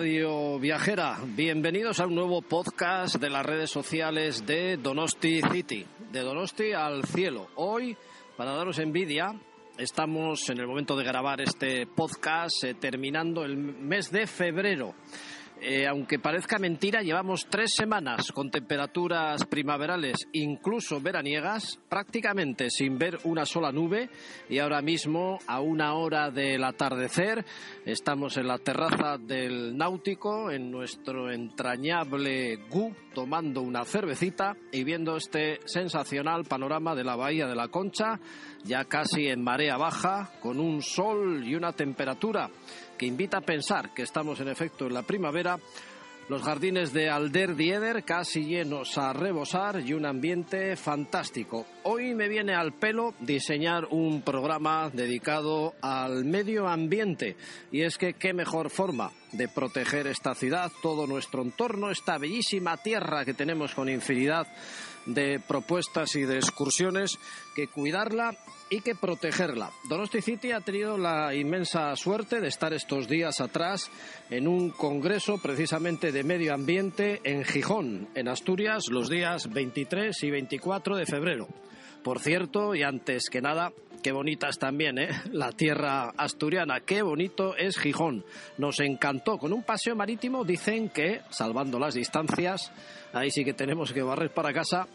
Radio Viajera? Bienvenidos a un nuevo podcast de las redes sociales de Donosti City, de Donosti al cielo. Hoy, para daros envidia, estamos en el momento de grabar este podcast eh, terminando el mes de febrero. Eh, aunque parezca mentira, llevamos tres semanas con temperaturas primaverales, incluso veraniegas, prácticamente sin ver una sola nube. Y ahora mismo, a una hora del atardecer, estamos en la terraza del Náutico, en nuestro entrañable GU, tomando una cervecita y viendo este sensacional panorama de la Bahía de la Concha, ya casi en marea baja, con un sol y una temperatura que invita a pensar que estamos en efecto en la primavera, los jardines de Alder Dieder casi llenos a rebosar y un ambiente fantástico. Hoy me viene al pelo diseñar un programa dedicado al medio ambiente y es que qué mejor forma de proteger esta ciudad, todo nuestro entorno, esta bellísima tierra que tenemos con infinidad de propuestas y de excursiones, que cuidarla y que protegerla. Donosti City ha tenido la inmensa suerte de estar estos días atrás en un congreso precisamente de medio ambiente en Gijón, en Asturias, los días 23 y 24 de febrero. Por cierto, y antes que nada, qué bonita es también, ¿eh? La tierra asturiana, qué bonito es Gijón. Nos encantó. Con un paseo marítimo dicen que, salvando las distancias, ahí sí que tenemos que barrer para casa,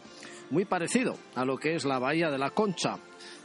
muy parecido a lo que es la Bahía de la Concha.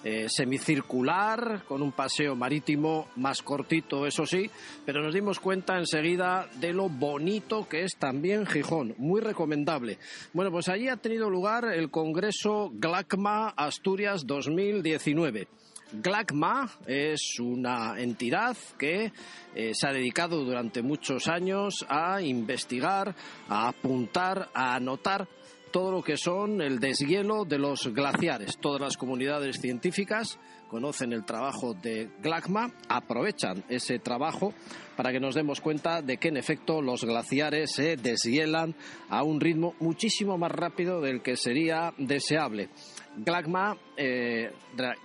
Eh, semicircular, con un paseo marítimo más cortito, eso sí, pero nos dimos cuenta enseguida de lo bonito que es también Gijón, muy recomendable. Bueno, pues allí ha tenido lugar el Congreso GLACMA Asturias 2019. GLACMA es una entidad que eh, se ha dedicado durante muchos años a investigar, a apuntar, a anotar todo lo que son el deshielo de los glaciares. Todas las comunidades científicas conocen el trabajo de GLACMA, aprovechan ese trabajo para que nos demos cuenta de que en efecto los glaciares se deshielan a un ritmo muchísimo más rápido del que sería deseable. GLACMA eh,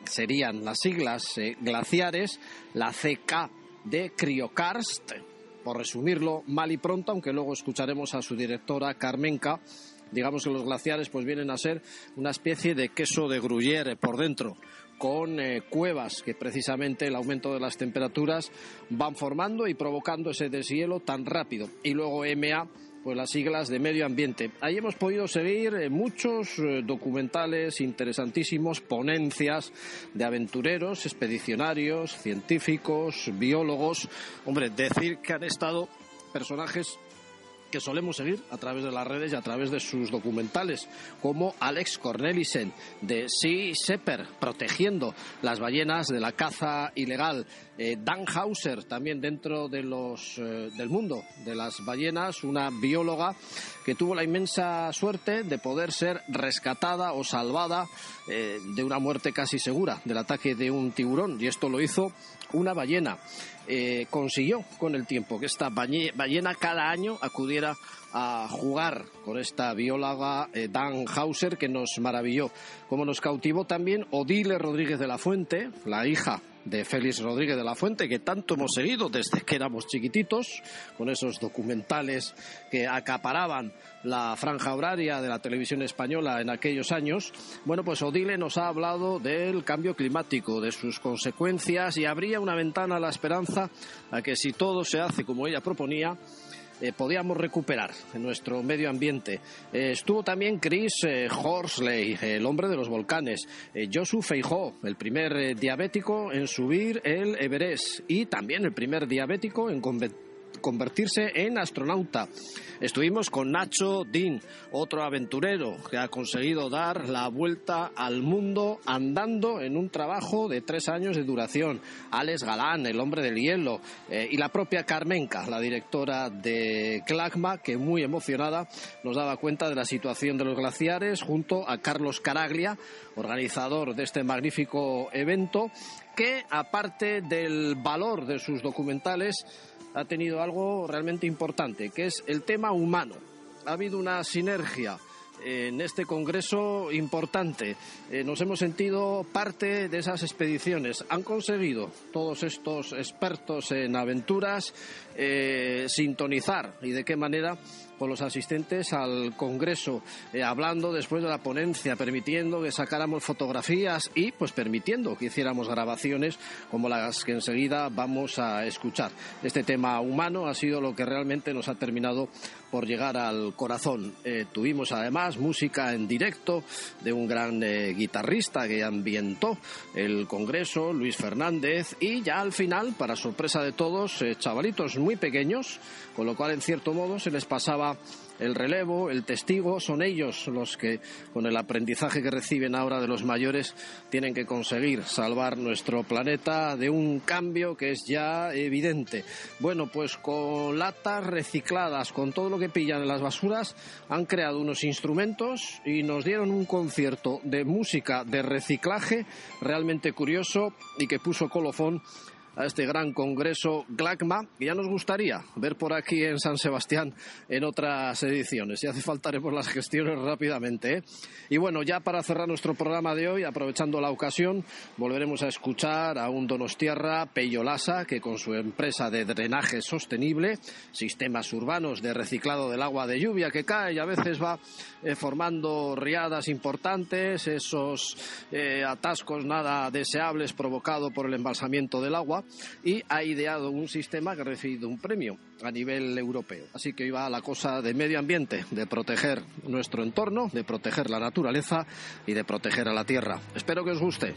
serían las siglas eh, glaciares, la CK de Criokarst, por resumirlo mal y pronto, aunque luego escucharemos a su directora Carmenca digamos que los glaciares pues vienen a ser una especie de queso de gruyere por dentro con eh, cuevas que precisamente el aumento de las temperaturas van formando y provocando ese deshielo tan rápido. Y luego MA, pues las siglas de medio ambiente. Ahí hemos podido seguir eh, muchos eh, documentales interesantísimos, ponencias de aventureros, expedicionarios, científicos, biólogos. Hombre, decir que han estado personajes que solemos seguir a través de las redes y a través de sus documentales, como Alex Cornelissen de Sea Shepherd, protegiendo las ballenas de la caza ilegal. Eh, Dan Hauser, también dentro de los, eh, del mundo de las ballenas, una bióloga que tuvo la inmensa suerte de poder ser rescatada o salvada eh, de una muerte casi segura del ataque de un tiburón. Y esto lo hizo una ballena. Eh, consiguió con el tiempo que esta ballena cada año acudiera a jugar con esta bióloga eh, Dan Hauser que nos maravilló. Como nos cautivó también Odile Rodríguez de la Fuente, la hija de Félix Rodríguez de la Fuente, que tanto hemos seguido desde que éramos chiquititos, con esos documentales que acaparaban la franja horaria de la televisión española en aquellos años. Bueno, pues Odile nos ha hablado del cambio climático, de sus consecuencias y abría una ventana a la esperanza a que si todo se hace como ella proponía, eh, podíamos recuperar nuestro medio ambiente. Eh, estuvo también Chris eh, Horsley, el hombre de los volcanes, Josu Feijó, el primer diabético en subir el Everest y también el primer diabético en convertirse en astronauta. Estuvimos con Nacho Dean, otro aventurero que ha conseguido dar la vuelta al mundo andando en un trabajo de tres años de duración. Alex Galán, el hombre del hielo, eh, y la propia Carmenca, la directora de Clagma, que muy emocionada nos daba cuenta de la situación de los glaciares junto a Carlos Caraglia, organizador de este magnífico evento, que aparte del valor de sus documentales, ha tenido algo realmente importante, que es el tema humano. Ha habido una sinergia en este congreso importante. Eh, nos hemos sentido parte de esas expediciones. Han conseguido todos estos expertos en aventuras eh, sintonizar y de qué manera con los asistentes al Congreso, eh, hablando después de la ponencia, permitiendo que sacáramos fotografías y pues permitiendo que hiciéramos grabaciones como las que enseguida vamos a escuchar. Este tema humano ha sido lo que realmente nos ha terminado por llegar al corazón. Eh, tuvimos además música en directo de un gran eh, guitarrista que ambientó el Congreso, Luis Fernández, y ya al final, para sorpresa de todos, chavalitos muy pequeños, con lo cual en cierto modo se les pasaba el relevo, el testigo, son ellos los que, con el aprendizaje que reciben ahora de los mayores, tienen que conseguir salvar nuestro planeta de un cambio que es ya evidente. Bueno, pues con latas recicladas, con todo lo que pillan en las basuras, han creado unos instrumentos y nos dieron un concierto de música de reciclaje realmente curioso y que puso colofón a este gran congreso GLACMA, que ya nos gustaría ver por aquí en San Sebastián en otras ediciones. Si hace falta haremos las gestiones rápidamente. ¿eh? Y bueno, ya para cerrar nuestro programa de hoy, aprovechando la ocasión, volveremos a escuchar a un Donostiarra Peyolasa, que con su empresa de drenaje sostenible, sistemas urbanos de reciclado del agua de lluvia que cae y a veces va eh, formando riadas importantes, esos eh, atascos nada deseables provocados por el embalsamiento del agua, y ha ideado un sistema que ha recibido un premio a nivel europeo. Así que iba la cosa de medio ambiente, de proteger nuestro entorno, de proteger la naturaleza y de proteger a la tierra. Espero que os guste.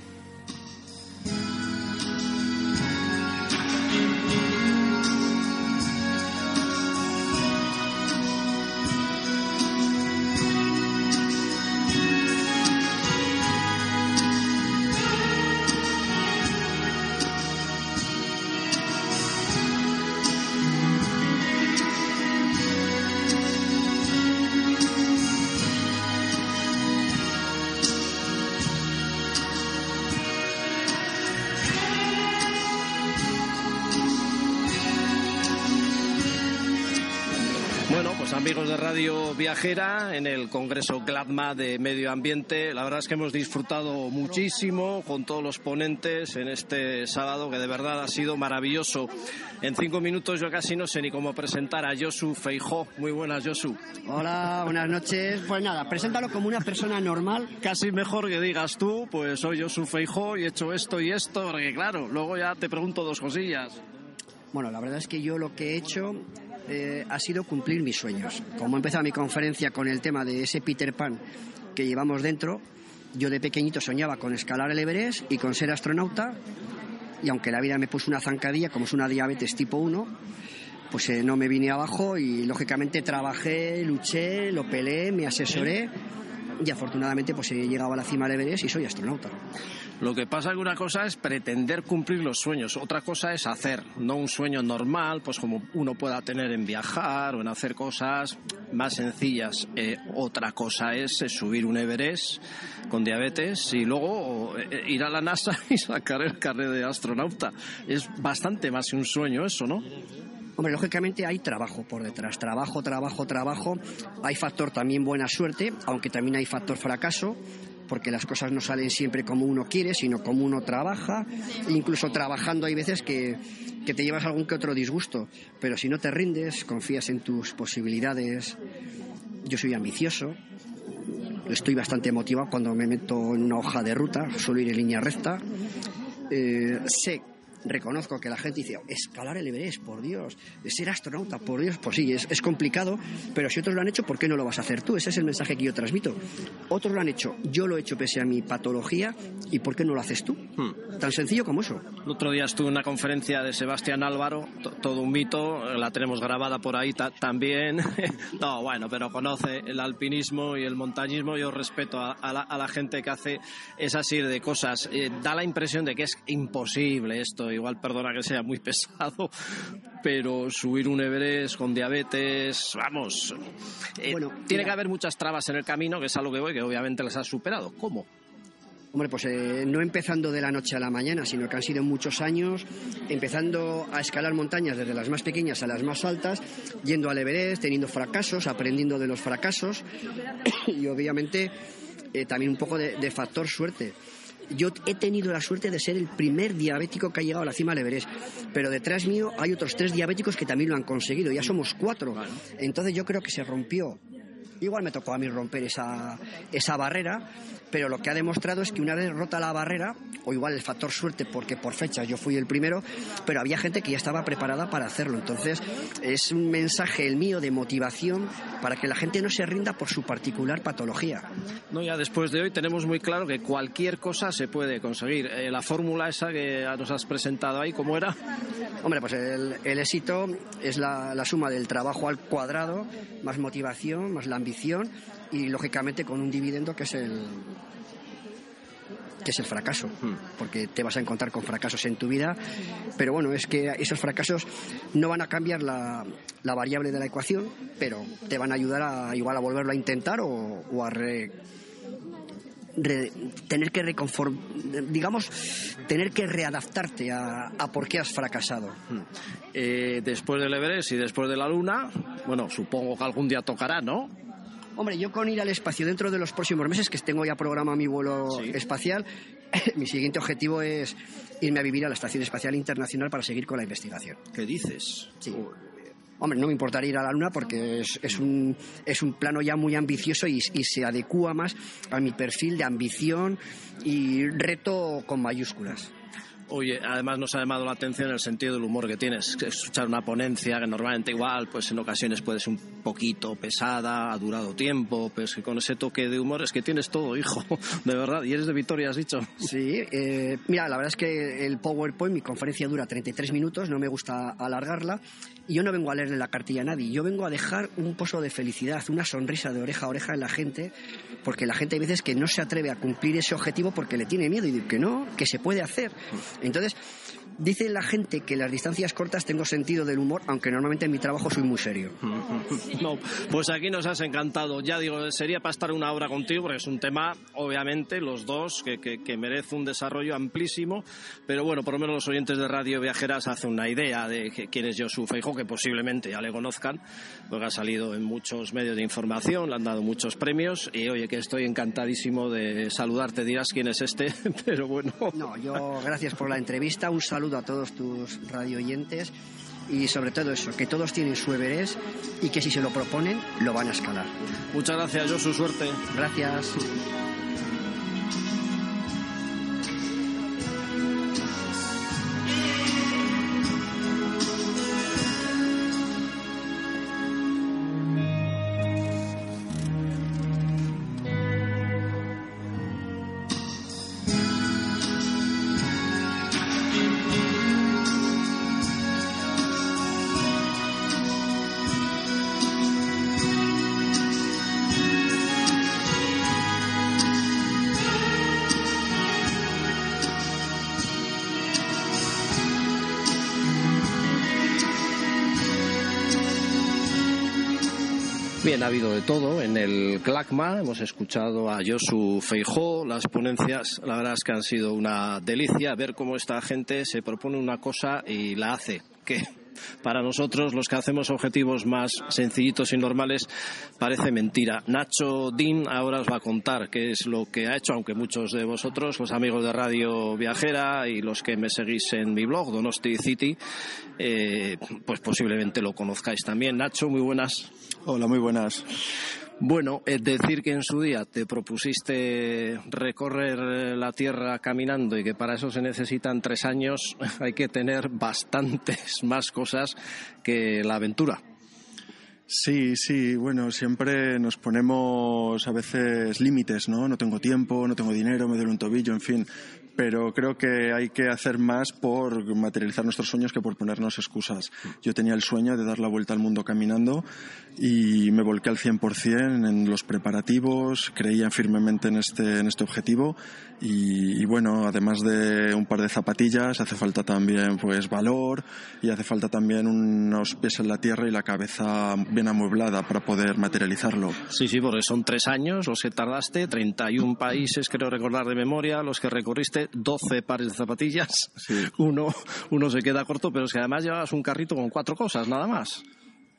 Amigos de Radio Viajera en el Congreso GLADMA de Medio Ambiente. La verdad es que hemos disfrutado muchísimo con todos los ponentes en este sábado, que de verdad ha sido maravilloso. En cinco minutos yo casi no sé ni cómo presentar a Josu Feijó. Muy buenas, Josu. Hola, buenas noches. Pues nada, preséntalo como una persona normal. Casi mejor que digas tú, pues soy Josu Feijó y he hecho esto y esto, porque claro, luego ya te pregunto dos cosillas. Bueno, la verdad es que yo lo que he hecho eh, ha sido cumplir mis sueños. Como he empezado mi conferencia con el tema de ese Peter Pan que llevamos dentro, yo de pequeñito soñaba con escalar el Everest y con ser astronauta, y aunque la vida me puso una zancadilla, como es una diabetes tipo 1, pues eh, no me vine abajo y lógicamente trabajé, luché, lo peleé, me asesoré y afortunadamente pues he llegado a la cima del Everest y soy astronauta. Lo que pasa es que una cosa es pretender cumplir los sueños, otra cosa es hacer, no un sueño normal, pues como uno pueda tener en viajar o en hacer cosas más sencillas. Eh, otra cosa es, eh, subir un Everest con diabetes y luego eh, ir a la NASA y sacar el carnet de astronauta. Es bastante más que un sueño eso, ¿no? Hombre, lógicamente hay trabajo por detrás, trabajo, trabajo, trabajo. Hay factor también buena suerte, aunque también hay factor fracaso, porque las cosas no salen siempre como uno quiere, sino como uno trabaja. incluso trabajando hay veces que, que te llevas algún que otro disgusto, pero si no te rindes, confías en tus posibilidades. Yo soy ambicioso, estoy bastante motivado cuando me meto en una hoja de ruta, suelo ir en línea recta. Eh, sé reconozco que la gente dice, escalar el Everest, por Dios, ser astronauta, por Dios, pues sí, es, complicado, pero si otros lo han hecho, ¿por qué no lo vas a hacer tú? Ese es el mensaje que yo transmito. Otros lo han hecho, yo lo he hecho pese a mi patología, ¿y por qué no lo haces tú? Hmm. Tan sencillo como eso. El otro día estuve en una conferencia de Sebastián Álvaro, todo un mito, la tenemos grabada por ahí también. no, bueno, pero conoce el alpinismo y el montañismo, yo respeto a, la, gente que hace esa serie de cosas. Eh, da la impresión de que es imposible esto igual perdona que sea muy pesado, pero subir un Everest con diabetes, vamos, eh, tiene que haber muchas trabas en el camino, que es algo que voy, que obviamente las has superado. ¿Cómo? Hombre, pues eh, no empezando de la noche a la mañana, sino que han sido muchos años, empezando a escalar montañas desde las más pequeñas a las más altas, yendo al Everest, teniendo fracasos, aprendiendo de los fracasos y obviamente eh, también un poco de factor suerte yo he tenido la suerte de ser el primer diabético que ha llegado a la cima del Everest, pero detrás mío hay otros tres diabéticos que también lo han conseguido, ya somos cuatro. Entonces yo creo que se rompió. Igual me tocó a mí romper esa, esa barrera, pero lo que ha demostrado es que una vez rota la barrera, o igual el factor suerte, porque por fechas yo fui el primero, pero había gente que ya estaba preparada para hacerlo. Entonces, es un mensaje el mío de motivación para que la gente no se rinda por su particular patología. No, ya después de hoy tenemos muy claro que cualquier cosa se puede conseguir. Eh, la fórmula esa que nos has presentado ahí, ¿cómo era? Hombre, pues el, éxito es la, la suma del trabajo al cuadrado, más motivación, más la ambición y lógicamente con un dividendo que es el que es el fracaso, hmm. porque te vas a encontrar con fracasos en tu vida, pero bueno, es que esos fracasos no van a cambiar la, la variable de la ecuación, pero te van a ayudar a igual a volverlo a intentar o, a tener que reconform, digamos, tener que readaptarte a, a por qué has fracasado. Hmm. Eh, después del Everest y después de la Luna, bueno, supongo que algún día tocará, ¿no? Hombre, yo con ir al espacio dentro de los próximos meses, que tengo ya programado mi vuelo espacial, mi siguiente objetivo es irme a vivir a la Estación Espacial Internacional para seguir con la investigación. ¿Qué dices? Sí. Hombre, no me importaría ir a la Luna porque es, un, es un plano ya muy ambicioso y, y, se adecua más a mi perfil de ambición y reto con mayúsculas. Oye, además nos ha llamado la atención el sentido del humor que tienes. Escuchar una ponencia que normalmente igual, pues en ocasiones puede ser un poquito pesada, ha durado tiempo, pues que con ese toque de humor es que tienes todo, hijo, de verdad. Y eres de Vitoria, has dicho. Sí, eh, mira, la verdad es que el PowerPoint, mi conferencia dura 33 minutos, no me gusta alargarla. Y yo no vengo a leerle la cartilla a nadie, yo vengo a dejar un pozo de felicidad, una sonrisa de oreja a oreja en la gente, porque la gente hay veces que no se atreve a cumplir ese objetivo porque le tiene miedo y dice que no, que se puede hacer. Entonces, Dice la gente que las distancias cortas tengo sentido del humor, aunque normalmente en mi trabajo soy muy serio. No, pues aquí nos has encantado. Ya digo, sería para estar una hora contigo, porque es un tema, obviamente, los dos, que, que, merece un desarrollo amplísimo. Pero bueno, por lo menos los oyentes de Radio Viajeras hacen una idea de quién es Josu Feijo, que posiblemente ya le conozcan, porque ha salido en muchos medios de información, le han dado muchos premios. Y oye, que estoy encantadísimo de saludarte. Dirás quién es este, pero bueno. No, yo, gracias por la entrevista. Un saludo a todos tus radio oyentes y sobre todo eso, que todos tienen su Everest y que si se lo proponen lo van a escalar. Muchas gracias, yo su suerte. Gracias. Habido de todo en el CLACMA. Hemos escuchado a Josu Feijó. Las ponencias, la verdad es que han sido una delicia ver cómo esta gente se propone una cosa y la hace. Que para nosotros, los que hacemos objetivos más sencillitos y normales, parece mentira. Nacho Dean ahora os va a contar qué es lo que ha hecho, aunque muchos de vosotros, los amigos de Radio Viajera y los que me seguís en mi blog, Donosti City, eh, pues posiblemente lo conozcáis también. Nacho, muy buenas. Hola, muy buenas. Bueno, es decir que en su día te propusiste recorrer la Tierra caminando y que para eso se necesitan tres años, hay que tener bastantes más cosas que la aventura. Sí, sí, bueno, siempre nos ponemos a veces límites, ¿no? No tengo tiempo, no tengo dinero, me duele un tobillo, en fin. Pero creo que hay que hacer más por materializar nuestros sueños que por ponernos excusas. Yo tenía el sueño de dar la vuelta al mundo caminando y me volqué al 100% en los preparativos, creía firmemente en este, en este objetivo y, y, bueno, además de un par de zapatillas, hace falta también pues valor y hace falta también unos pies en la tierra y la cabeza bien amueblada para poder materializarlo. Sí, sí, porque son tres años los que tardaste, 31 países, creo recordar de memoria, los que recorriste, 12 pares de zapatillas. Sí. Uno, uno se queda corto, pero es que además llevabas un carrito con cuatro cosas, nada más.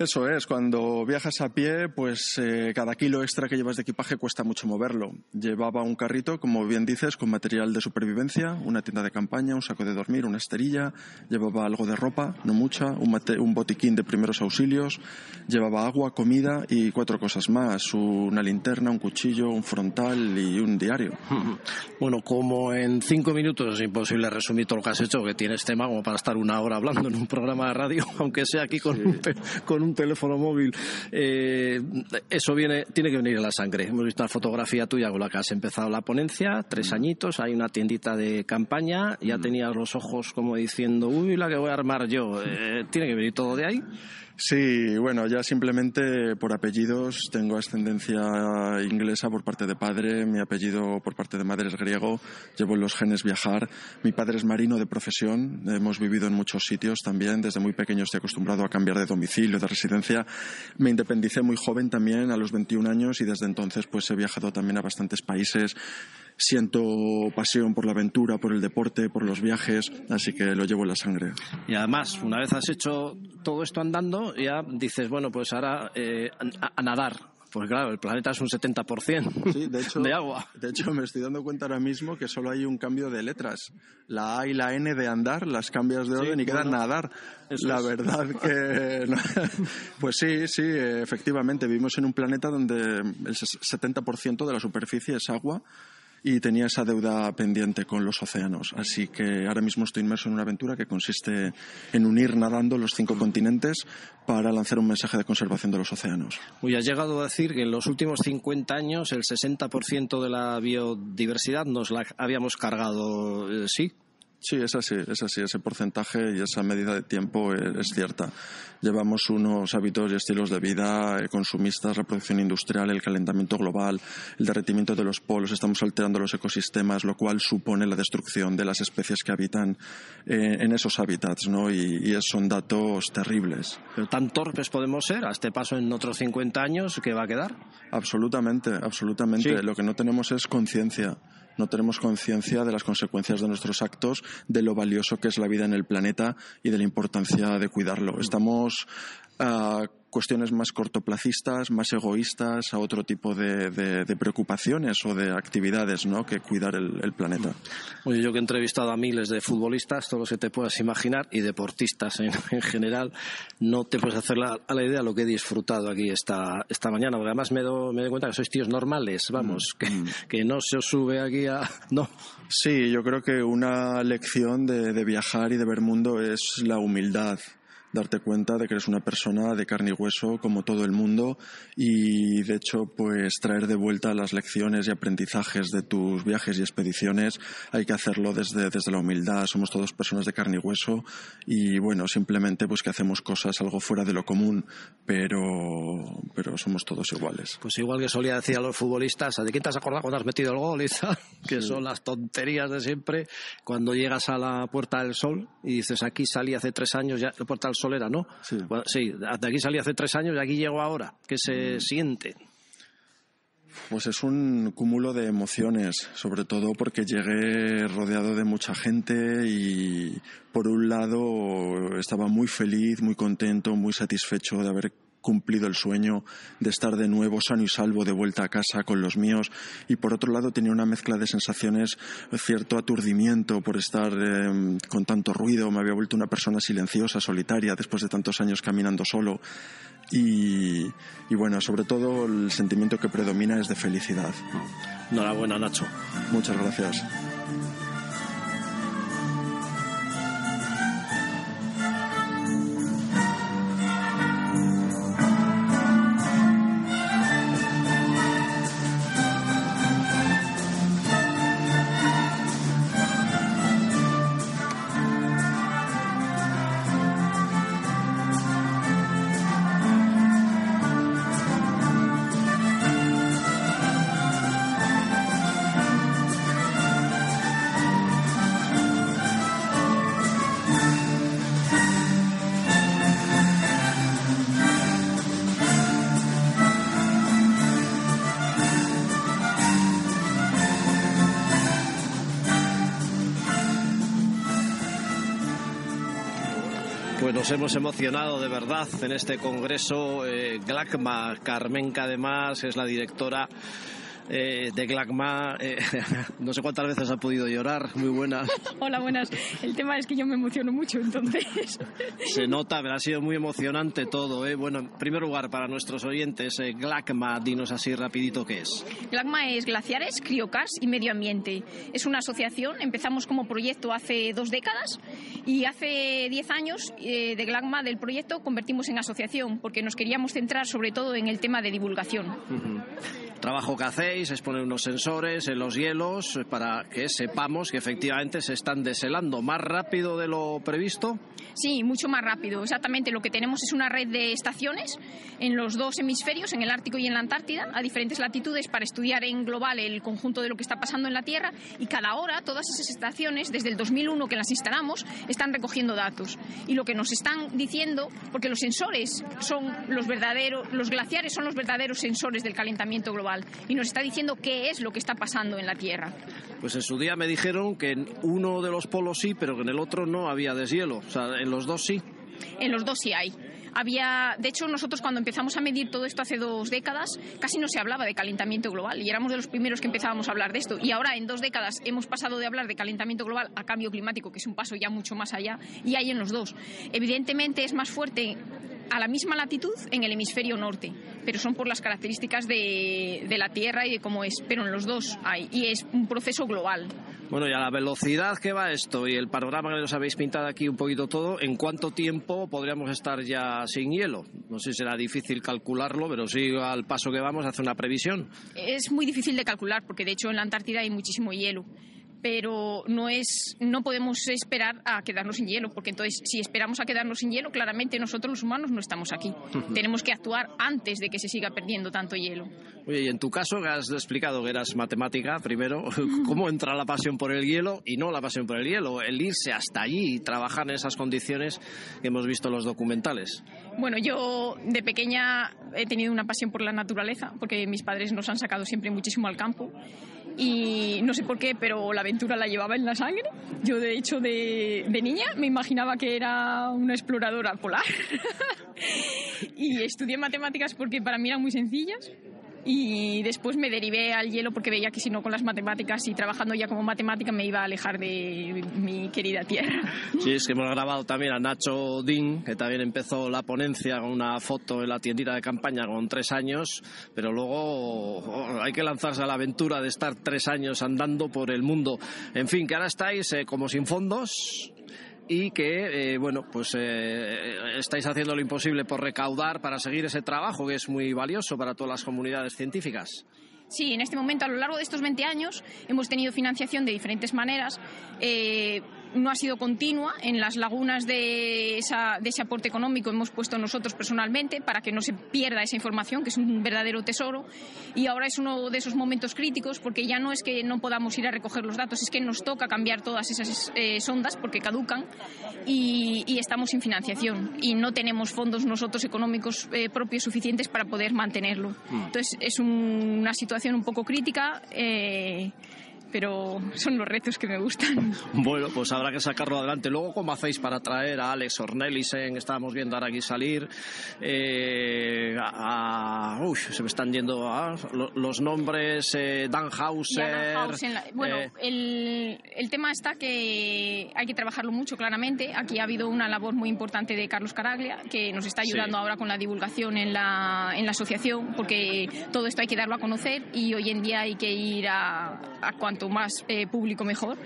Eso es, cuando viajas a pie, pues eh, cada kilo extra que llevas de equipaje cuesta mucho moverlo. Llevaba un carrito, como bien dices, con material de supervivencia, una tienda de campaña, un saco de dormir, una esterilla, llevaba algo de ropa, no mucha, un, mate, un botiquín de primeros auxilios, llevaba agua, comida y cuatro cosas más, una linterna, un cuchillo, un frontal y un diario. Bueno, como en cinco minutos es imposible resumir todo lo que has hecho, que tienes tema como para estar una hora hablando en un programa de radio, aunque sea aquí con, sí. un, con un un teléfono móvil, eh, eso viene, tiene que venir en la sangre. Hemos visto una fotografía tuya con la que has empezado la ponencia, tres añitos, hay una tiendita de campaña, ya tenías los ojos como diciendo, uy, la que voy a armar yo. Eh, ¿Tiene que venir todo de ahí? Sí, bueno, ya simplemente por apellidos. Tengo ascendencia inglesa por parte de padre, mi apellido por parte de madre es griego, llevo los genes viajar, mi padre es marino de profesión, hemos vivido en muchos sitios también, desde muy pequeño estoy acostumbrado a cambiar de domicilio, de residencia, me independicé muy joven también, a los 21 años, y desde entonces pues he viajado también a bastantes países, siento pasión por la aventura, por el deporte, por los viajes, así que lo llevo en la sangre. Y además, una vez has hecho todo esto andando, ya dices, bueno, pues ahora eh, a, a, nadar. Pues claro, el planeta es un 70% sí, de, hecho, de agua. De hecho, me estoy dando cuenta ahora mismo que solo hay un cambio de letras. La A y la N de andar las cambias de orden sí, y queda bueno, nadar. La es. verdad que... pues sí, sí, efectivamente. Vivimos en un planeta donde el 70% de la superficie es agua y tenía esa deuda pendiente con los océanos. Así que ahora mismo estoy inmerso en una aventura que consiste en unir nadando los cinco continentes para lanzar un mensaje de conservación de los océanos. Uy, has llegado a decir que en los últimos 50 años el 60% de la biodiversidad nos la habíamos cargado, eh, ¿sí? Sí, es así, es así. Ese porcentaje y esa medida de tiempo es, es, cierta. Llevamos unos hábitos y estilos de vida consumistas, reproducción industrial, el calentamiento global, el derretimiento de los polos, estamos alterando los ecosistemas, lo cual supone la destrucción de las especies que habitan eh, en esos hábitats, ¿no? Y, y, son datos terribles. Pero tan torpes podemos ser a este paso en otros 50 años, ¿qué va a quedar? Absolutamente, absolutamente. Sí. Lo que no tenemos es conciencia no tenemos conciencia de las consecuencias de nuestros actos, de lo valioso que es la vida en el planeta y de la importancia de cuidarlo. Estamos uh, cuestiones más cortoplacistas, más egoístas, a otro tipo de, de, de preocupaciones o de actividades ¿no? que cuidar el, el, planeta. Oye, yo que he entrevistado a miles de futbolistas, todos los que te puedas imaginar, y deportistas en, en general, no te puedes hacer la, a la idea lo que he disfrutado aquí esta, esta mañana, porque además me, do, me doy cuenta que sois tíos normales, vamos, mm. que, que, no se os sube aquí a... No. Sí, yo creo que una lección de, de viajar y de ver mundo es la humildad darte cuenta de que eres una persona de carne y hueso como todo el mundo y de hecho pues traer de vuelta las lecciones y aprendizajes de tus viajes y expediciones hay que hacerlo desde, desde la humildad somos todos personas de carne y hueso y bueno simplemente pues que hacemos cosas algo fuera de lo común pero pero somos todos iguales pues igual que solía decir a los futbolistas ¿de quién te has acordado cuando has metido el gol? tal que sí. son las tonterías de siempre cuando llegas a la Puerta del Sol y dices aquí salí hace tres años ya la Puerta del Sol era, ¿no? Sí. Bueno, sí, aquí salí hace tres años y aquí llego ahora. ¿Qué se mm. siente? Pues es un cúmulo de emociones, sobre todo porque llegué rodeado de mucha gente y por un lado estaba muy feliz, muy contento, muy satisfecho de haber cumplido el sueño de estar de nuevo sano y salvo de vuelta a casa con los míos y por otro lado tenía una mezcla de sensaciones cierto aturdimiento por estar eh, con tanto ruido me había vuelto una persona silenciosa solitaria después de tantos años caminando solo y, y bueno, sobre todo el sentimiento que predomina es de felicidad. Enhorabuena, Nacho. Muchas gracias. Nos hemos emocionado de verdad en este congreso. Eh, Glacma Carmenca, además, es la directora eh, de Glacma. Eh, no sé cuántas veces ha podido llorar. Muy buenas. Hola, buenas. El tema es que yo me emociono mucho, entonces. Se nota, pero ha sido muy emocionante todo. ¿eh? Bueno, en primer lugar, para nuestros oyentes, eh, Glacma, dinos así rapidito qué es. Glacma es Glaciares, Criocars y Medio Ambiente. Es una asociación, empezamos como proyecto hace dos décadas y hace diez años eh, de Glacma, del proyecto, convertimos en asociación porque nos queríamos centrar sobre todo en el tema de divulgación. Trabajo que hacéis es poner unos sensores en los hielos para que sepamos que efectivamente se están deshelando más rápido de lo previsto. Sí, mucho más rápido. Exactamente, lo que tenemos es una red de estaciones en los dos hemisferios, en el Ártico y en la Antártida, a diferentes latitudes para estudiar en global el conjunto de lo que está pasando en la Tierra y cada hora todas esas estaciones, desde el 2001 que las instalamos, están recogiendo datos. Y lo que nos están diciendo, porque los sensores son los verdaderos, los glaciares son los verdaderos sensores del calentamiento global y nos está diciendo qué es lo que está pasando en la Tierra. Pues en su día me dijeron que en uno de los polos sí, pero que en el otro no había deshielo. O sea, en los dos sí. En los dos sí hay. Había, de hecho, nosotros cuando empezamos a medir todo esto hace dos décadas, casi no se hablaba de calentamiento global y éramos de los primeros que empezábamos a hablar de esto. Y ahora, en dos décadas, hemos pasado de hablar de calentamiento global a cambio climático, que es un paso ya mucho más allá, y hay en los dos. Evidentemente es más fuerte a la misma latitud en el hemisferio norte, pero son por las características de, de, la Tierra y de cómo es, pero en los dos hay, y es un proceso global. Bueno, y a la velocidad que va esto y el panorama que nos habéis pintado aquí un poquito todo, ¿en cuánto tiempo podríamos estar ya sin hielo? No sé si será difícil calcularlo, pero sí al paso que vamos hace una previsión. Es muy difícil de calcular porque de hecho en la Antártida hay muchísimo hielo pero no es no podemos esperar a quedarnos sin hielo porque entonces si esperamos a quedarnos sin hielo claramente nosotros los humanos no estamos aquí. Tenemos que actuar antes de que se siga perdiendo tanto hielo. Oye, y en tu caso que has explicado que eras matemática primero cómo entra la pasión por el hielo y no la pasión por el hielo el irse hasta allí y trabajar en esas condiciones que hemos visto en los documentales. Bueno yo de pequeña he tenido una pasión por la naturaleza porque mis padres nos han sacado siempre muchísimo al campo y no sé por qué, pero la aventura la llevaba en la sangre. Yo, de hecho, de, niña me imaginaba que era una exploradora polar. y estudié matemáticas porque para mí eran muy sencillas. Y después me derivé al hielo porque veía que si no con las matemáticas y trabajando ya como matemática me iba a alejar de mi querida tierra. Sí, es que hemos grabado también a Nacho Din, que también empezó la ponencia con una foto en la tiendita de campaña con tres años, pero luego hay que lanzarse a la aventura de estar tres años andando por el mundo. En fin, que ahora estáis eh, como sin fondos, y que, eh, bueno, pues eh, estáis haciendo lo imposible por recaudar para seguir ese trabajo que es muy valioso para todas las comunidades científicas. Sí, en este momento, a lo largo de estos 20 años, hemos tenido financiación de diferentes maneras. Eh, no ha sido continua. En las lagunas de, esa, de, ese aporte económico hemos puesto nosotros personalmente para que no se pierda esa información, que es un verdadero tesoro. Y ahora es uno de esos momentos críticos porque ya no es que no podamos ir a recoger los datos, es que nos toca cambiar todas esas eh, sondas porque caducan y, y, estamos sin financiación y no tenemos fondos nosotros económicos eh, propios suficientes para poder mantenerlo. Entonces es un, una situación un poco crítica. Eh, pero son los retos que me gustan. Bueno, pues habrá que sacarlo adelante. Luego, ¿cómo hacéis para traer a Alex Ornelisen? Estábamos viendo ahora aquí salir. Eh, uy, se me están yendo los nombres. Eh, Dan Hauser. bueno, el, el tema está que hay que trabajarlo mucho, claramente. Aquí ha habido una labor muy importante de Carlos Caraglia, que nos está ayudando ahora con la divulgación en la, en la asociación, porque todo esto hay que darlo a conocer y hoy en día hay que ir a, a cuanto más eh, público mejor.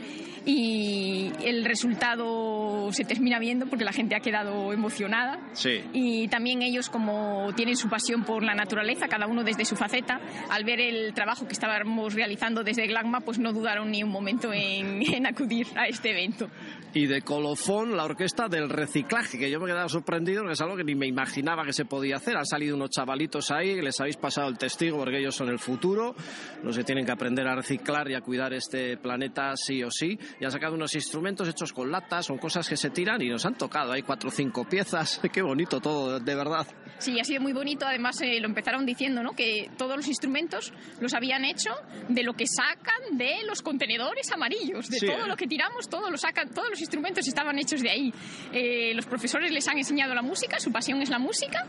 Y el resultado se termina viendo porque la gente ha quedado emocionada. Sí. Y también ellos, como tienen su pasión por la naturaleza, cada uno desde su faceta, al ver el trabajo que estábamos realizando desde Glagma, pues no dudaron ni un momento en, en acudir a este evento y de colofón la orquesta del reciclaje, que yo me he quedado sorprendido que es algo que ni me imaginaba que se podía hacer. Han salido unos chavalitos ahí, les habéis pasado el testigo porque ellos son el futuro, los que tienen que aprender a reciclar y a cuidar este planeta sí o sí. Y han sacado unos instrumentos hechos con latas, son cosas que se tiran y nos han tocado. Hay cuatro o cinco piezas. Qué bonito todo, de verdad. Sí, ha sido muy bonito. Además, eh, lo empezaron diciendo, ¿no? Que todos los instrumentos los habían hecho de lo que sacan de los contenedores amarillos, de todo ¿eh? lo que tiramos, todo lo sacan, todos los instrumentos estaban hechos de ahí. Eh, los profesores les han enseñado la música, su pasión es la música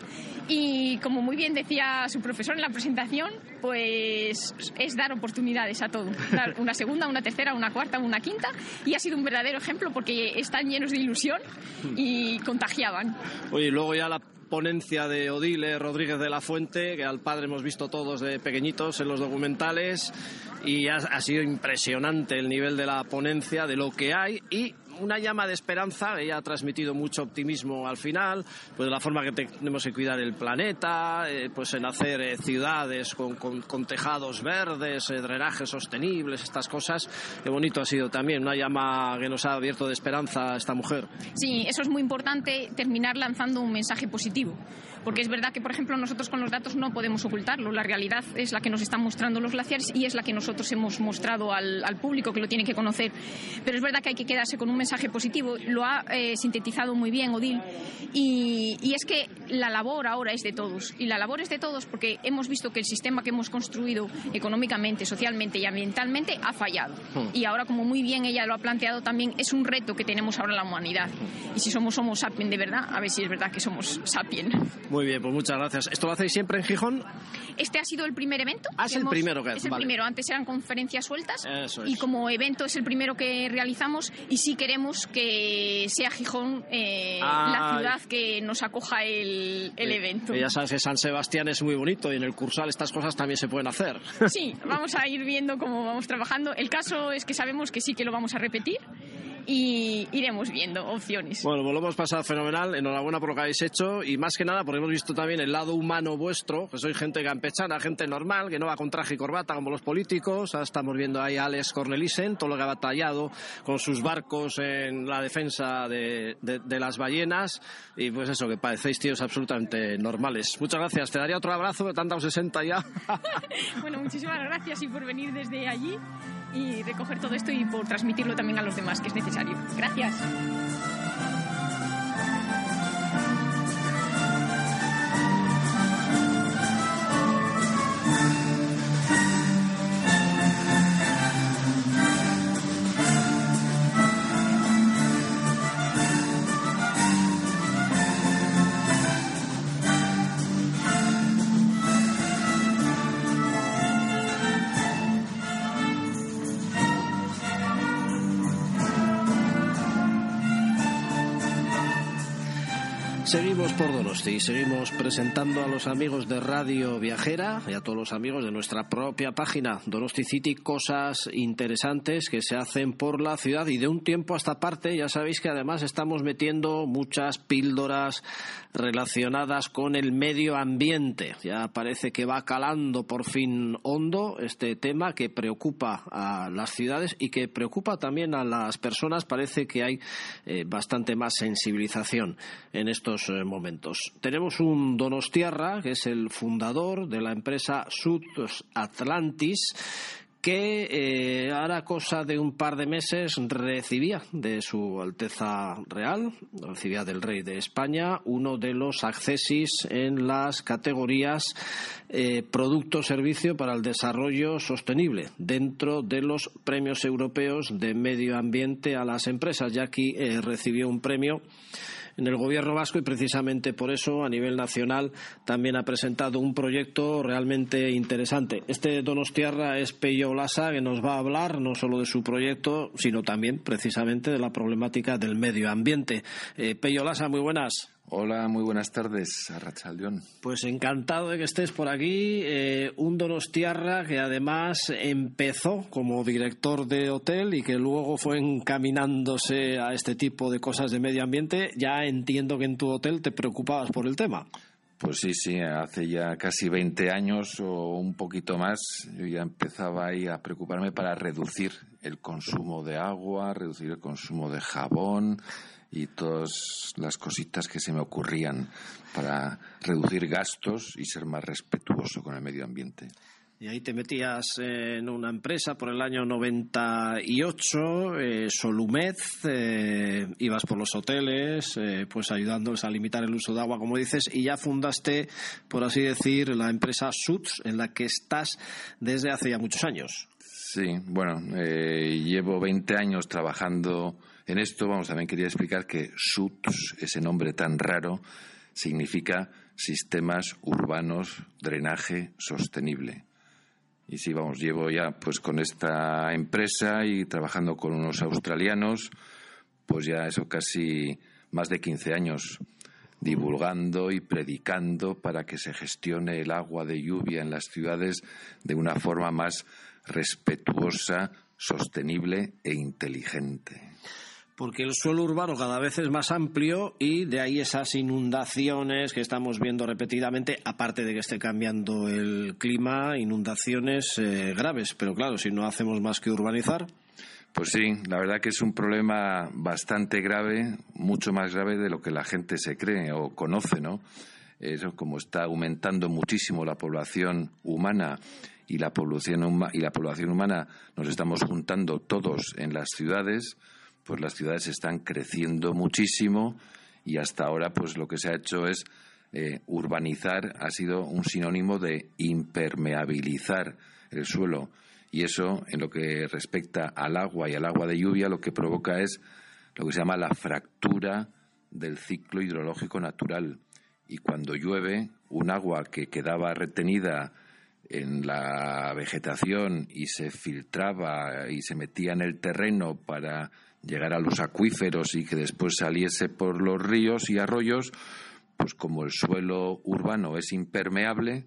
y como muy bien decía su profesor en la presentación, pues es dar oportunidades a todo. Dar una segunda, una tercera, una cuarta, una quinta y ha sido un verdadero ejemplo porque están llenos de ilusión y contagiaban. Oye, luego ya la ponencia de Odile Rodríguez de la Fuente, que al padre hemos visto todos de pequeñitos en los documentales, y ha, ha, sido impresionante el nivel de la ponencia, de lo que hay, y una llama de esperanza, ella ha transmitido mucho optimismo al final, pues de la forma que tenemos que cuidar el planeta, eh, pues en hacer eh, ciudades con, con, tejados verdes, eh, drenajes sostenibles, estas cosas. Qué bonito ha sido también, una llama que nos ha abierto de esperanza a esta mujer. Sí, eso es muy importante, terminar lanzando un mensaje positivo porque es verdad que, por ejemplo, nosotros con los datos no podemos ocultarlo. La realidad es la que nos están mostrando los glaciares y es la que nosotros hemos mostrado al, público que lo tiene que conocer. Pero es verdad que hay que quedarse con un mensaje positivo. Lo ha eh, sintetizado muy bien Odil. Y, y, es que la labor ahora es de todos. Y la labor es de todos porque hemos visto que el sistema que hemos construido económicamente, socialmente y ambientalmente ha fallado. Hmm. Y ahora, como muy bien ella lo ha planteado también, es un reto que tenemos ahora en la humanidad. Y si somos Homo sapiens de verdad, a ver si es verdad que somos sapiens. Muy bien, pues muchas gracias. ¿Esto lo hacéis siempre en Gijón? Este ha sido el primer evento. Ah, es el primero que Es el primero. Antes eran conferencias sueltas. Y como evento es el primero que realizamos y sí queremos que sea Gijón eh, la ciudad que nos acoja el, el evento. ya sabes que San Sebastián es muy bonito y en el Cursal estas cosas también se pueden hacer. Sí, vamos a ir viendo cómo vamos trabajando. El caso es que sabemos que sí que lo vamos a repetir y iremos viendo opciones. Bueno, pues lo hemos pasado fenomenal. Enhorabuena por lo que habéis hecho y más que nada porque hemos visto también el lado humano vuestro, que sois gente campechana, gente normal, que no va con traje y corbata como los políticos. Ahora estamos viendo ahí a Alex Cornelissen, todo lo que ha batallado con sus barcos en la defensa de, de, las ballenas y pues eso, que parecéis tíos absolutamente normales. Muchas gracias. Te daría otro abrazo, que te han dado 60 ya. bueno, muchísimas gracias y por venir desde allí y recoger todo esto y por transmitirlo también a los demás, que es necesario. Gracias. Seguimos por Donosti, seguimos presentando a los amigos de Radio Viajera y a todos los amigos de nuestra propia página Donosti City cosas interesantes que se hacen por la ciudad y de un tiempo a esta parte ya sabéis que además estamos metiendo muchas píldoras relacionadas con el medio ambiente. Ya parece que va calando por fin hondo este tema que preocupa a las ciudades y que preocupa también a las personas. Parece que hay eh, bastante más sensibilización en estos eh, momentos. Tenemos un Donostiarra, que es el fundador de la empresa Sud Atlantis, que eh, ahora cosa de un par de meses recibía de su Alteza Real, recibía del Rey de España, uno de los accesis en las categorías eh, producto-servicio para el desarrollo sostenible dentro de los premios europeos de medio ambiente a las empresas. Ya aquí eh, recibió un premio en el gobierno vasco y precisamente por eso a nivel nacional también ha presentado un proyecto realmente interesante. Este Donostiarra es Peyo Lasa que nos va a hablar no solo de su proyecto sino también precisamente de la problemática del medio ambiente. Eh, Peyo Lasa, muy buenas. Hola, muy buenas tardes, Arrachaldeón. Pues encantado de que estés por aquí. Eh, un Donostiarra que además empezó como director de hotel y que luego fue encaminándose a este tipo de cosas de medio ambiente. Ya entiendo que en tu hotel te preocupabas por el tema. Pues sí, sí, hace ya casi 20 años o un poquito más, yo ya empezaba ahí a preocuparme para reducir el consumo de agua, reducir el consumo de jabón, y todas las cositas que se me ocurrían para reducir gastos y ser más respetuoso con el medio ambiente. Y ahí te metías en una empresa por el año 98, eh, Solumed, eh, ibas por los hoteles, eh, pues ayudándoles a limitar el uso de agua, como dices, y ya fundaste, por así decir, la empresa SUTS, en la que estás desde hace ya muchos años. Sí, bueno, llevo 20 años trabajando en esto, vamos, también quería explicar que SUTS, ese nombre tan raro, significa Sistemas Urbanos Drenaje Sostenible. Y sí, vamos, llevo ya pues con esta empresa y trabajando con unos australianos, pues ya eso casi más de 15 años divulgando y predicando para que se gestione el agua de lluvia en las ciudades de una forma más respetuosa, sostenible e inteligente porque el suelo urbano cada vez es más amplio y de ahí esas inundaciones que estamos viendo repetidamente, aparte de que esté cambiando el clima, inundaciones eh, graves. Pero claro, si no hacemos más que urbanizar. Pues sí, la verdad que es un problema bastante grave, mucho más grave de lo que la gente se cree o conoce, ¿no? Eso como está aumentando muchísimo la población humana y la población, y la población humana nos estamos juntando todos en las ciudades, pues las ciudades están creciendo muchísimo y hasta ahora pues lo que se ha hecho es eh, urbanizar ha sido un sinónimo de impermeabilizar el suelo. Y eso en lo que respecta al agua y al agua de lluvia lo que provoca es lo que se llama la fractura del ciclo hidrológico natural. Y cuando llueve un agua que quedaba retenida en la vegetación y se filtraba y se metía en el terreno para llegar a los acuíferos y que después saliese por los ríos y arroyos, pues como el suelo urbano es impermeable,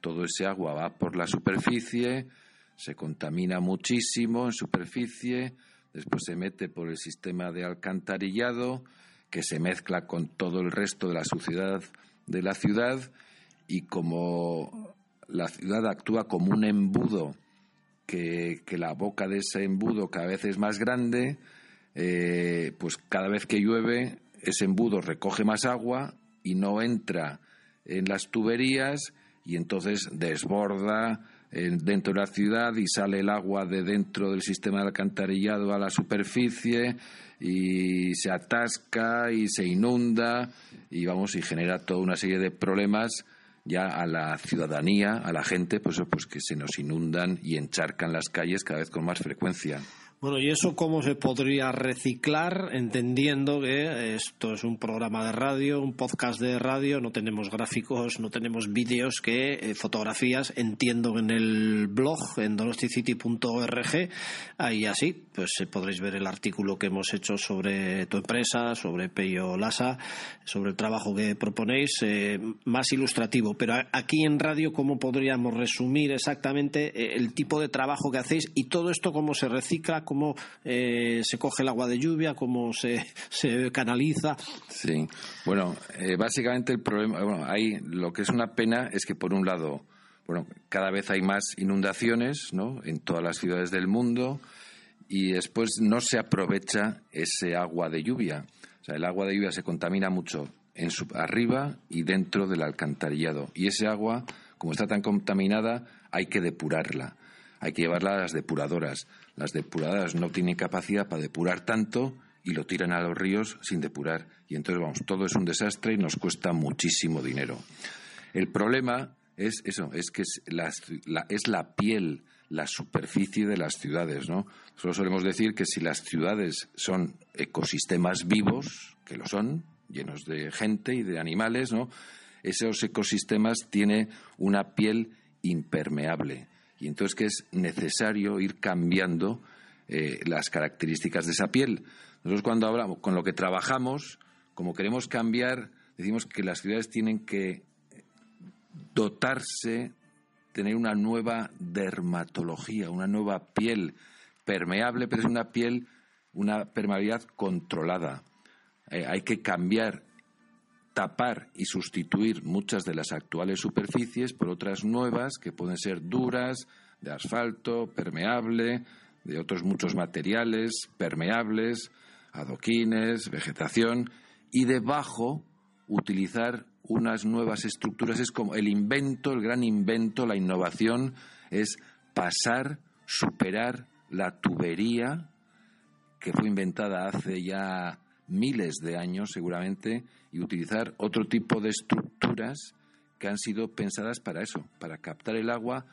todo ese agua va por la superficie, se contamina muchísimo en superficie, después se mete por el sistema de alcantarillado, que se mezcla con todo el resto de la suciedad de la ciudad y como la ciudad actúa como un embudo, que, que la boca de ese embudo cada vez es más grande, eh, pues cada vez que llueve ese embudo recoge más agua y no entra en las tuberías y entonces desborda dentro de la ciudad y sale el agua de dentro del sistema de alcantarillado a la superficie y se atasca y se inunda y vamos y genera toda una serie de problemas ya a la ciudadanía, a la gente, pues, pues que se nos inundan y encharcan las calles cada vez con más frecuencia. Bueno, ¿y eso cómo se podría reciclar entendiendo que esto es un programa de radio, un podcast de radio, no tenemos gráficos, no tenemos vídeos, que eh, fotografías, entiendo en el blog, en donosticity.org, ahí así, pues eh, podréis ver el artículo que hemos hecho sobre tu empresa, sobre Peyo Lasa, sobre el trabajo que proponéis, eh, más ilustrativo. Pero aquí en radio, ¿cómo podríamos resumir exactamente el tipo de trabajo que hacéis y todo esto cómo se recicla? Cómo eh, se coge el agua de lluvia, cómo se, se canaliza. Sí, bueno, eh, básicamente el problema, bueno, hay, lo que es una pena es que por un lado, bueno, cada vez hay más inundaciones, ¿no? En todas las ciudades del mundo y después no se aprovecha ese agua de lluvia. O sea, el agua de lluvia se contamina mucho en arriba y dentro del alcantarillado. Y ese agua, como está tan contaminada, hay que depurarla hay que llevarla a las depuradoras. Las depuradoras no tienen capacidad para depurar tanto y lo tiran a los ríos sin depurar. Y entonces, vamos, todo es un desastre y nos cuesta muchísimo dinero. El problema es eso, es que es la, es la piel, la superficie de las ciudades, ¿no? Solo solemos decir que si las ciudades son ecosistemas vivos, que lo son, llenos de gente y de animales, ¿no? Esos ecosistemas tienen una piel impermeable. Y entonces que es necesario ir cambiando eh, las características de esa piel. Nosotros cuando hablamos, con lo que trabajamos, como queremos cambiar, decimos que las ciudades tienen que dotarse, tener una nueva dermatología, una nueva piel permeable, pero es una piel, una permeabilidad controlada. Eh, hay que cambiar, tapar y sustituir muchas de las actuales superficies por otras nuevas que pueden ser duras, de asfalto, permeable, de otros muchos materiales, permeables, adoquines, vegetación, y debajo utilizar unas nuevas estructuras. Es como el invento, el gran invento, la innovación, es pasar, superar la tubería que fue inventada hace ya miles de años seguramente y utilizar otro tipo de estructuras que han sido pensadas para eso, para captar el agua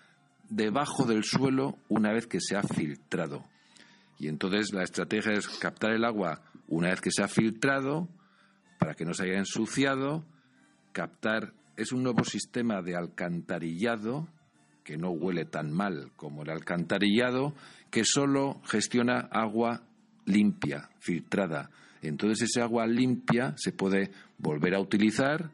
debajo del suelo una vez que se ha filtrado. Y entonces la estrategia es captar el agua una vez que se ha filtrado para que no se haya ensuciado, captar es un nuevo sistema de alcantarillado que no huele tan mal como el alcantarillado, que solo gestiona agua limpia, filtrada. Entonces ese agua limpia se puede volver a utilizar,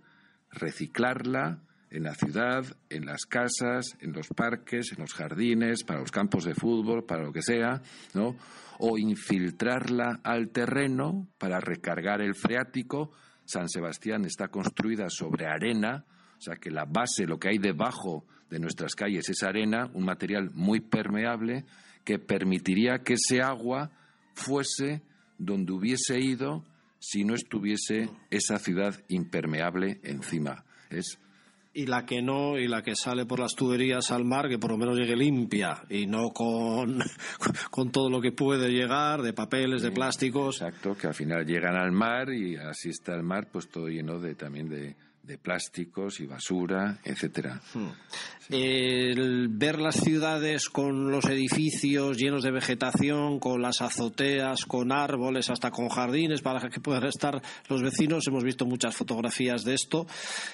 reciclarla en la ciudad, en las casas, en los parques, en los jardines, para los campos de fútbol, para lo que sea, ¿no? O infiltrarla al terreno para recargar el freático. San Sebastián está construida sobre arena, o sea que la base, lo que hay debajo de nuestras calles es arena, un material muy permeable que permitiría que ese agua fuese donde hubiese ido si no estuviese esa ciudad impermeable encima. Es y la que no y la que sale por las tuberías al mar que por lo menos llegue limpia y no con, con todo lo que puede llegar de papeles, de plásticos. Exacto, que al final llegan al mar y así está el mar pues todo lleno de también de, de plásticos y basura, etcétera. Hmm. El ver las ciudades con los edificios llenos de vegetación, con las azoteas, con árboles, hasta con jardines para que puedan estar los vecinos, hemos visto muchas fotografías de esto.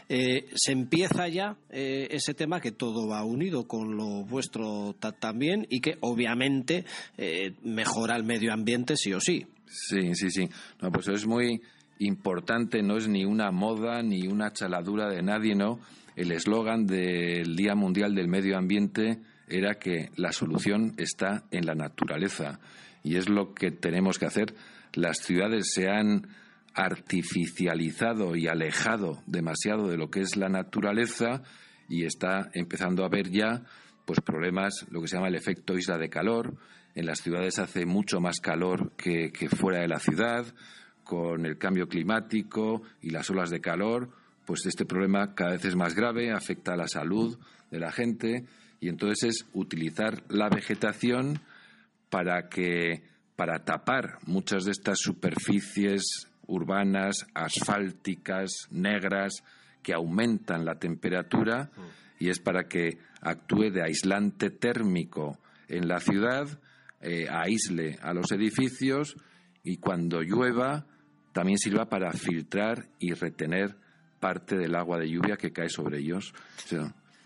Eh, se empieza ya eh, ese tema que todo va unido con lo vuestro también y que obviamente eh, mejora el medio ambiente sí o sí. Sí, sí, sí. No, pues es muy importante, no es ni una moda ni una chaladura de nadie, ¿no? El eslogan del Día Mundial del Medio Ambiente era que la solución está en la naturaleza y es lo que tenemos que hacer. Las ciudades se han artificializado y alejado demasiado de lo que es la naturaleza y está empezando a haber ya pues problemas, lo que se llama el efecto isla de calor. En las ciudades hace mucho más calor que, que fuera de la ciudad con el cambio climático y las olas de calor, pues este problema cada vez es más grave, afecta a la salud de la gente y entonces es utilizar la vegetación para que para tapar muchas de estas superficies urbanas, asfálticas, negras, que aumentan la temperatura y es para que actúe de aislante térmico en la ciudad, eh, aísle a los edificios y cuando llueva también sirva para filtrar y retener parte del agua de lluvia que cae sobre ellos.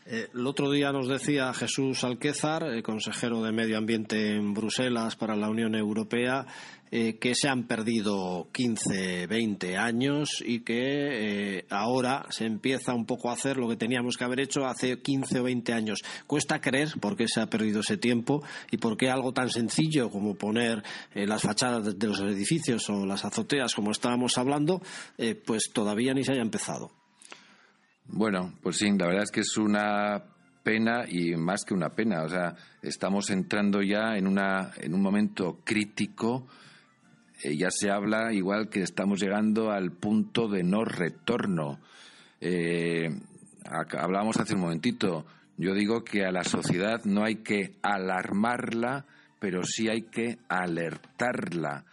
Eh, el otro día nos decía Jesús Alquézar, el consejero de Medio Ambiente en Bruselas para la Unión Europea, eh, que se han perdido 15, 20 años y que eh, ahora se empieza un poco a hacer lo que teníamos que haber hecho hace 15 o 20 años. Cuesta creer por qué se ha perdido ese tiempo y por qué algo tan sencillo como poner las fachadas de los edificios o las azoteas, como estábamos hablando, pues todavía ni se haya empezado. Bueno, pues sí, la verdad es que es una pena y más que una pena. O sea, estamos entrando ya en, una, en un momento crítico. Eh, ya se habla igual que estamos llegando al punto de no retorno. Eh, hablábamos hace un momentito, yo digo que a la sociedad no hay que alarmarla, pero sí hay que alertarla.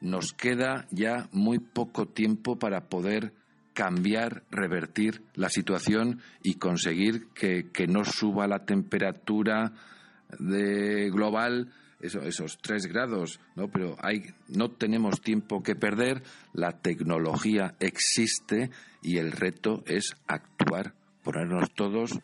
Nos queda ya muy poco tiempo para poder cambiar, revertir la situación y conseguir que, no suba la temperatura global esos tres grados, ¿no? Pero hay, no tenemos tiempo que perder, la tecnología existe y el reto es actuar, ponernos todos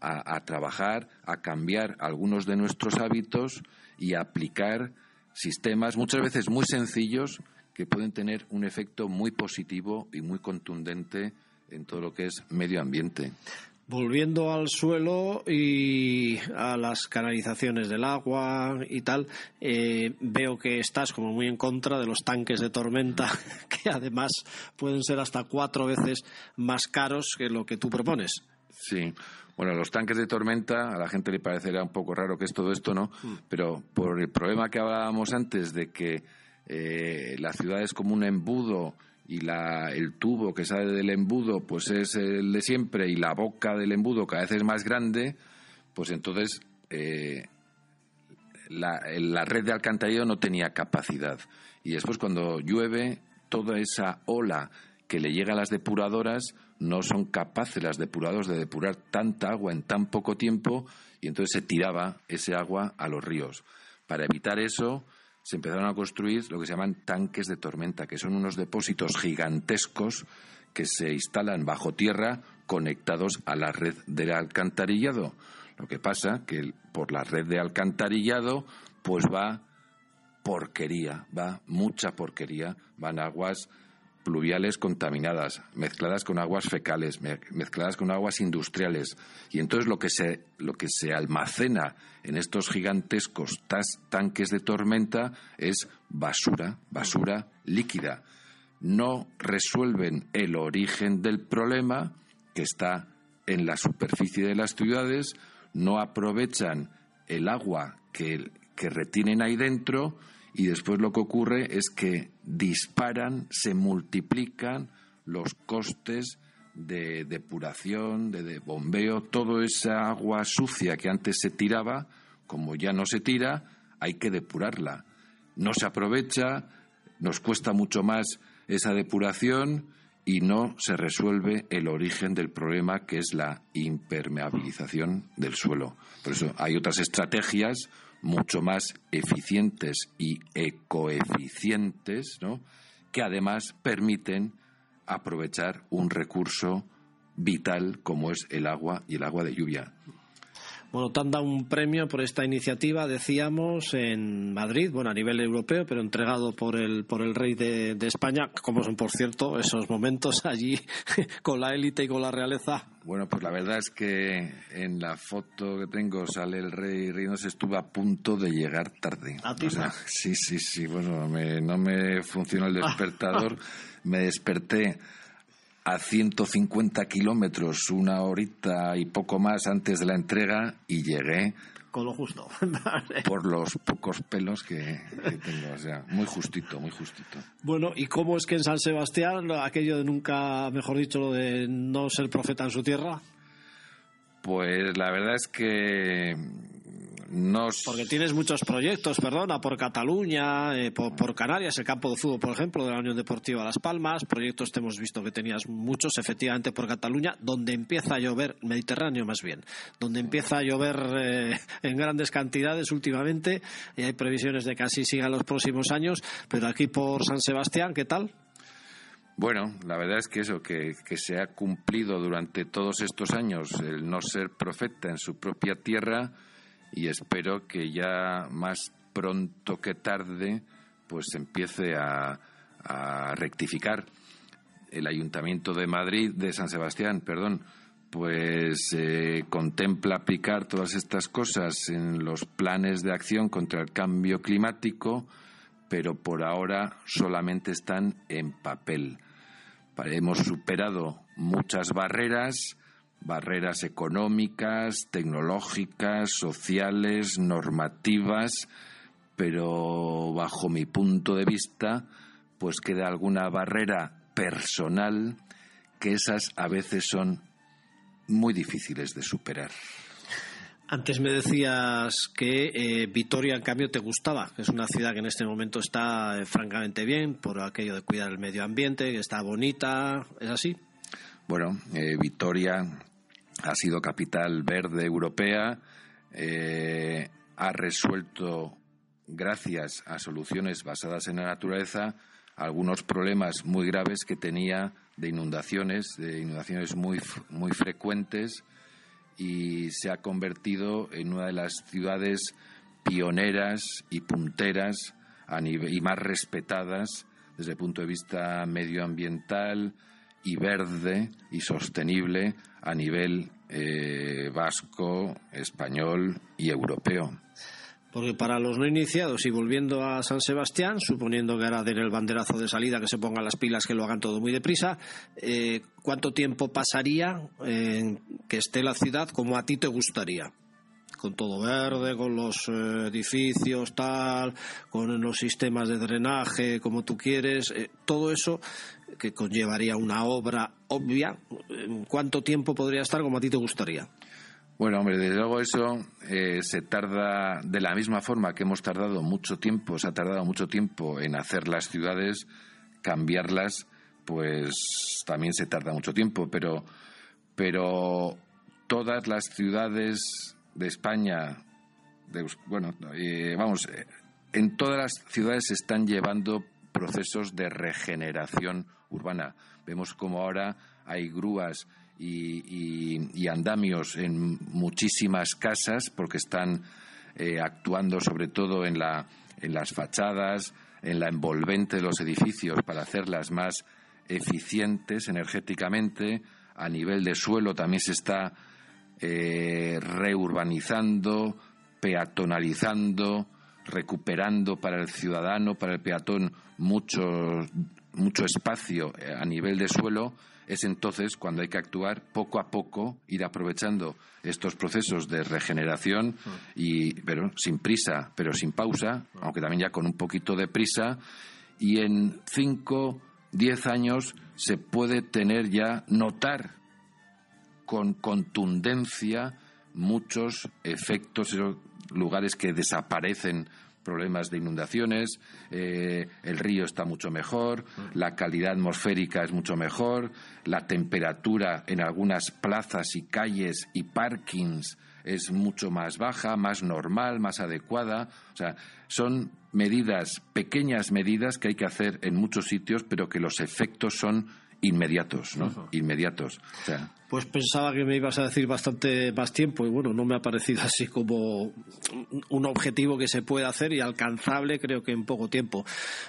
a, a trabajar, a cambiar algunos de nuestros hábitos y aplicar sistemas muchas veces muy sencillos que pueden tener un efecto muy positivo y muy contundente en todo lo que es medio ambiente. Volviendo al suelo y a las canalizaciones del agua y tal, eh, veo que estás como muy en contra de los tanques de tormenta, que además pueden ser hasta cuatro veces más caros que lo que tú propones. Sí. Bueno, los tanques de tormenta, a la gente le parecerá un poco raro que es todo esto, ¿no? Mm. Pero por el problema que hablábamos antes de que eh, la ciudad es como un embudo y la, el tubo que sale del embudo pues es el de siempre y la boca del embudo cada vez es más grande, pues entonces eh, la, la, red de alcantarillado no tenía capacidad. Y después cuando llueve, toda esa ola que le llega a las depuradoras no son capaces las depuradoras de depurar tanta agua en tan poco tiempo y entonces se tiraba ese agua a los ríos. Para evitar eso, se empezaron a construir lo que se llaman tanques de tormenta, que son unos depósitos gigantescos que se instalan bajo tierra conectados a la red del alcantarillado. Lo que pasa que por la red de alcantarillado pues va porquería, va mucha porquería, van aguas pluviales contaminadas, mezcladas con aguas fecales, mezcladas con aguas industriales. Y entonces lo que se, lo que se almacena en estos gigantescos tanques de tormenta es basura, basura líquida. No resuelven el origen del problema, que está en la superficie de las ciudades, no aprovechan el agua que, que retienen ahí dentro y después lo que ocurre es que disparan, se multiplican los costes de depuración, de, bombeo, toda esa agua sucia que antes se tiraba, como ya no se tira, hay que depurarla. No se aprovecha, nos cuesta mucho más esa depuración y no se resuelve el origen del problema que es la impermeabilización del suelo. Por eso hay otras estrategias mucho más eficientes y ecoeficientes, ¿no? que además permiten aprovechar un recurso vital como es el agua y el agua de lluvia. Bueno, te han dado un premio por esta iniciativa, decíamos, en Madrid, bueno, a nivel europeo, pero entregado por el, por el rey de, España, como son, por cierto, esos momentos allí con la élite y con la realeza. Bueno, pues la verdad es que en la foto que tengo sale el rey se estuvo a punto de llegar tarde. ¿A sí, sí, sí, bueno, no me funcionó el despertador, me desperté a 150 kilómetros, una horita y poco más antes de la entrega y llegué con lo justo. por los pocos pelos que, tengo, o sea, muy justito, muy justito. Bueno, ¿y cómo es que en San Sebastián aquello de nunca, mejor dicho, lo de no ser profeta en su tierra? Pues la verdad es que porque tienes muchos proyectos, perdona, por Cataluña, eh, por, Canarias, el campo de fútbol, por ejemplo, de la Unión Deportiva Las Palmas. Proyectos te hemos visto que tenías muchos, efectivamente, por Cataluña, donde empieza a llover, Mediterráneo más bien, donde empieza a llover eh, en grandes cantidades últimamente y hay previsiones de que así siga los próximos años. Pero aquí por San Sebastián, ¿qué tal? Bueno, la verdad es que eso, que, que, se ha cumplido durante todos estos años el no ser profeta en su propia tierra, y espero que ya más pronto que tarde pues empiece a, rectificar el Ayuntamiento de Madrid, de San Sebastián, perdón, pues eh, contempla aplicar todas estas cosas en los planes de acción contra el cambio climático, pero por ahora solamente están en papel. Hemos superado muchas barreras, barreras económicas, tecnológicas, sociales, normativas, pero bajo mi punto de vista, pues queda alguna barrera personal que esas a veces son muy difíciles de superar. Antes me decías que eh, Vitoria, en cambio, te gustaba, que es una ciudad que en este momento está eh, francamente bien por aquello de cuidar el medio ambiente, que está bonita. ¿Es así? Bueno, eh, Vitoria ha sido capital verde europea, ha resuelto, gracias a soluciones basadas en la naturaleza, algunos problemas muy graves que tenía de inundaciones, de inundaciones muy, muy frecuentes y se ha convertido en una de las ciudades pioneras y punteras y más respetadas desde el punto de vista medioambiental y verde y sostenible a nivel eh, vasco, español y europeo. Porque para los no iniciados y volviendo a San Sebastián, suponiendo que ahora den el banderazo de salida, que se pongan las pilas, que lo hagan todo muy deprisa, eh, ¿cuánto tiempo pasaría en que esté la ciudad como a ti te gustaría? Con todo verde, con los eh, edificios, tal, con los sistemas de drenaje, como tú quieres, eh, todo eso que conllevaría una obra obvia, ¿cuánto tiempo podría estar como a ti te gustaría? Bueno, hombre, desde luego eso eh, se tarda de la misma forma que hemos tardado mucho tiempo, se ha tardado mucho tiempo en hacer las ciudades, cambiarlas, pues también se tarda mucho tiempo, pero, pero todas las ciudades de España, bueno, eh, vamos, eh, en todas las ciudades se están llevando procesos de regeneración urbana. Vemos como ahora hay grúas y, andamios en muchísimas casas porque están eh, actuando sobre todo en, la, en las fachadas, en la envolvente de los edificios para hacerlas más eficientes energéticamente. A nivel de suelo también se está eh, reurbanizando, peatonalizando, recuperando para el ciudadano, para el peatón, mucho, mucho espacio eh, a nivel de suelo es entonces cuando hay que actuar poco a poco, ir aprovechando estos procesos de regeneración y pero sin prisa, pero sin pausa, aunque también ya con un poquito de prisa. Y en cinco, diez años se puede tener ya notar con contundencia muchos efectos, lugares que desaparecen problemas de inundaciones, eh, el río está mucho mejor, la calidad atmosférica es mucho mejor, la temperatura en algunas plazas y calles y parkings es mucho más baja, más normal, más adecuada. O sea, son medidas, pequeñas medidas que hay que hacer en muchos sitios, pero que los efectos son inmediatos, ¿no? Inmediatos. O sea, pues pensaba que me ibas a decir bastante más tiempo y bueno, no me ha parecido así como un objetivo que se puede hacer y alcanzable creo que en poco tiempo.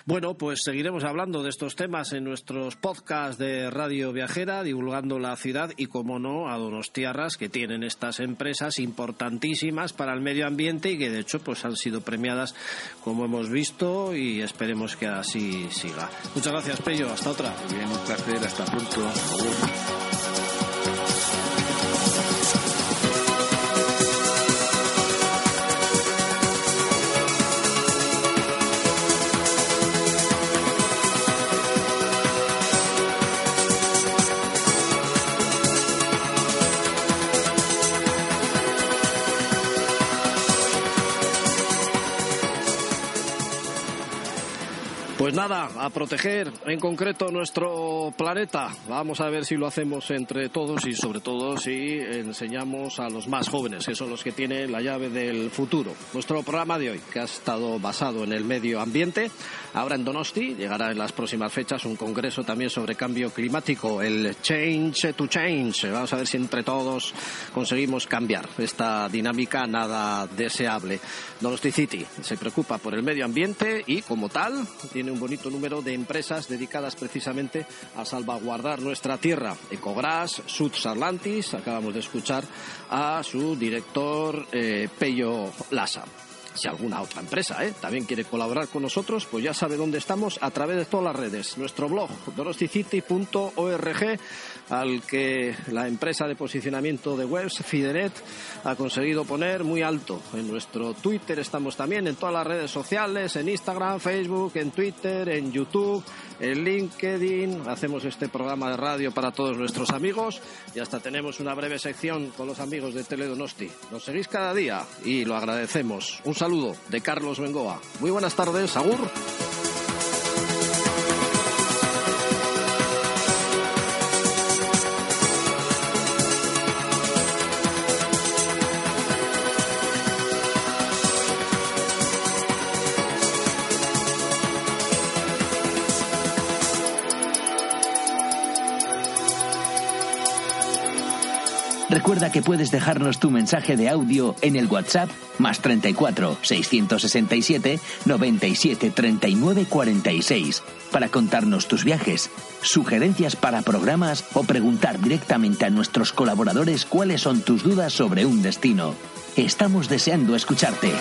Bueno, pues seguiremos hablando de estos temas en nuestros podcasts de Radio Viajera, divulgando la ciudad y, como no, a Donostiarras, que tienen estas empresas importantísimas para el medio ambiente y que de hecho pues han sido premiadas como hemos visto y esperemos que así siga. Muchas gracias, Pello. Hasta otra. Bien, un placer. Hasta pronto. A proteger en concreto nuestro planeta. Vamos a ver si lo hacemos entre todos y sobre todo si enseñamos a los más jóvenes, que son los que tienen la llave del futuro. Nuestro programa de hoy, que ha estado basado en el medio ambiente, ahora en Donosti, llegará en las próximas fechas un congreso también sobre cambio climático, el Change to Change. Vamos a ver si entre todos conseguimos cambiar esta dinámica nada deseable. Donosti City se preocupa por el medio ambiente y como tal tiene un bonito número de empresas dedicadas precisamente a salvaguardar nuestra tierra. Ecogras, Suds Atlantis, acabamos de escuchar a su director eh, Pello Lassa. Si alguna otra empresa ¿eh? también quiere colaborar con nosotros, pues ya sabe dónde estamos a través de todas las redes. Nuestro blog, donosticity.org, al que la empresa de posicionamiento de webs, Fidenet, ha conseguido poner muy alto. En nuestro Twitter estamos también, en todas las redes sociales, en Instagram, Facebook, en Twitter, en YouTube, en LinkedIn. Hacemos este programa de radio para todos nuestros amigos y hasta tenemos una breve sección con los amigos de Teledonosti. Nos seguís cada día y lo agradecemos. Un saludo de Carlos Bengoa. Muy buenas tardes, Agur. Recuerda que puedes dejarnos tu mensaje de audio en el WhatsApp más 34 667 97 39 46 para contarnos tus viajes, sugerencias para programas o preguntar directamente a nuestros colaboradores cuáles son tus dudas sobre un destino. Estamos deseando escucharte.